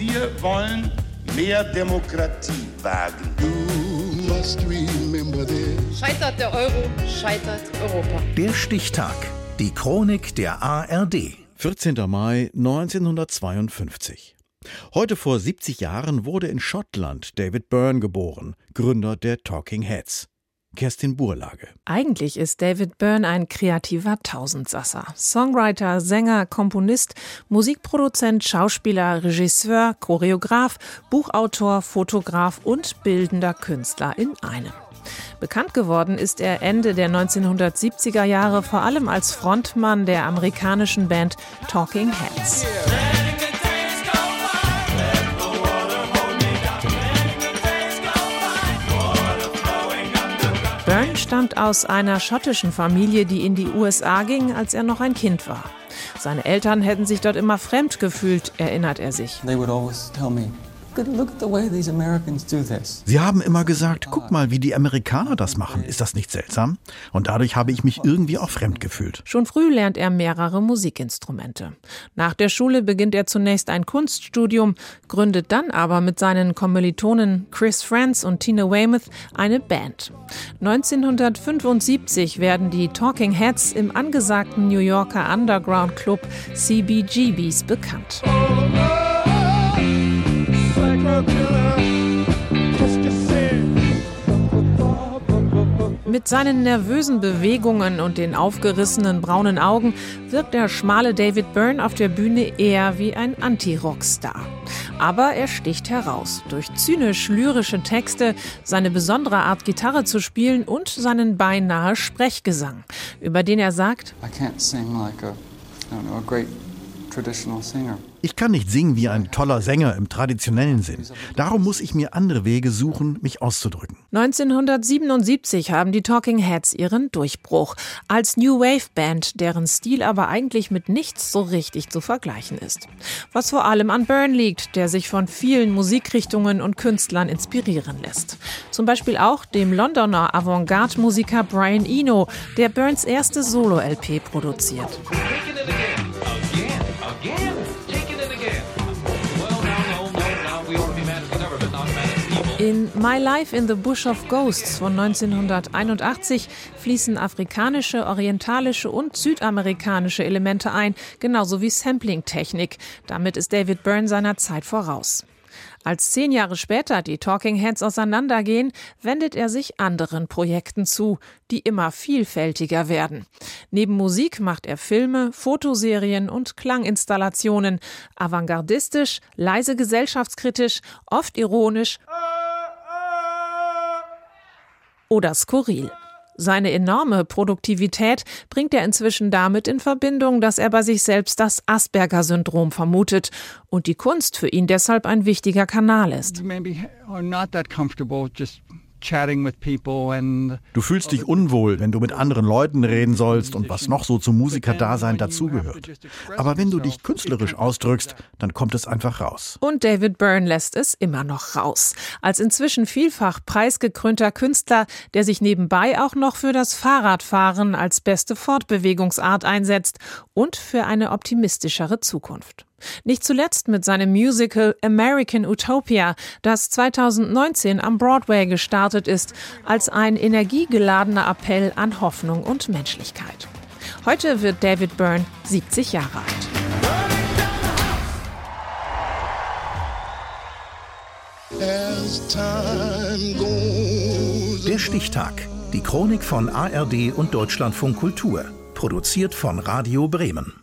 Wir wollen mehr Demokratie wagen. Scheitert der Euro, scheitert Europa. Der Stichtag. Die Chronik der ARD. 14. Mai 1952. Heute vor 70 Jahren wurde in Schottland David Byrne geboren, Gründer der Talking Heads. Kerstin Burlage. Eigentlich ist David Byrne ein kreativer Tausendsasser. Songwriter, Sänger, Komponist, Musikproduzent, Schauspieler, Regisseur, Choreograf, Buchautor, Fotograf und bildender Künstler in einem. Bekannt geworden ist er Ende der 1970er Jahre vor allem als Frontmann der amerikanischen Band Talking Heads. Byrne stammt aus einer schottischen Familie, die in die USA ging, als er noch ein Kind war. Seine Eltern hätten sich dort immer fremd gefühlt, erinnert er sich. They would always tell me, Sie haben immer gesagt, guck mal, wie die Amerikaner das machen. Ist das nicht seltsam? Und dadurch habe ich mich irgendwie auch fremd gefühlt. Schon früh lernt er mehrere Musikinstrumente. Nach der Schule beginnt er zunächst ein Kunststudium, gründet dann aber mit seinen Kommilitonen Chris Friends und Tina Weymouth eine Band. 1975 werden die Talking Heads im angesagten New Yorker Underground Club CBGBs bekannt. Mit seinen nervösen Bewegungen und den aufgerissenen braunen Augen wirkt der schmale David Byrne auf der Bühne eher wie ein Anti-Rockstar. Aber er sticht heraus durch zynisch-lyrische Texte, seine besondere Art Gitarre zu spielen und seinen beinahe Sprechgesang, über den er sagt, I can't sing like a, I don't know, a great. Ich kann nicht singen wie ein toller Sänger im traditionellen Sinn. Darum muss ich mir andere Wege suchen, mich auszudrücken. 1977 haben die Talking Heads ihren Durchbruch als New Wave Band, deren Stil aber eigentlich mit nichts so richtig zu vergleichen ist. Was vor allem an Byrne liegt, der sich von vielen Musikrichtungen und Künstlern inspirieren lässt. Zum Beispiel auch dem Londoner Avantgarde-Musiker Brian Eno, der Byrnes erste Solo-LP produziert. My Life in the Bush of Ghosts von 1981 fließen afrikanische, orientalische und südamerikanische Elemente ein, genauso wie Sampling-Technik. Damit ist David Byrne seiner Zeit voraus. Als zehn Jahre später die Talking Heads auseinandergehen, wendet er sich anderen Projekten zu, die immer vielfältiger werden. Neben Musik macht er Filme, Fotoserien und Klanginstallationen, avantgardistisch, leise gesellschaftskritisch, oft ironisch oder skurril. Seine enorme Produktivität bringt er inzwischen damit in Verbindung, dass er bei sich selbst das Asperger-Syndrom vermutet und die Kunst für ihn deshalb ein wichtiger Kanal ist. Du fühlst dich unwohl, wenn du mit anderen Leuten reden sollst und was noch so zum Musikerdasein dazugehört. Aber wenn du dich künstlerisch ausdrückst, dann kommt es einfach raus. Und David Byrne lässt es immer noch raus. Als inzwischen vielfach preisgekrönter Künstler, der sich nebenbei auch noch für das Fahrradfahren als beste Fortbewegungsart einsetzt und für eine optimistischere Zukunft. Nicht zuletzt mit seinem Musical American Utopia, das 2019 am Broadway gestartet ist, als ein energiegeladener Appell an Hoffnung und Menschlichkeit. Heute wird David Byrne 70 Jahre alt. Der Stichtag. Die Chronik von ARD und Deutschlandfunk Kultur. Produziert von Radio Bremen.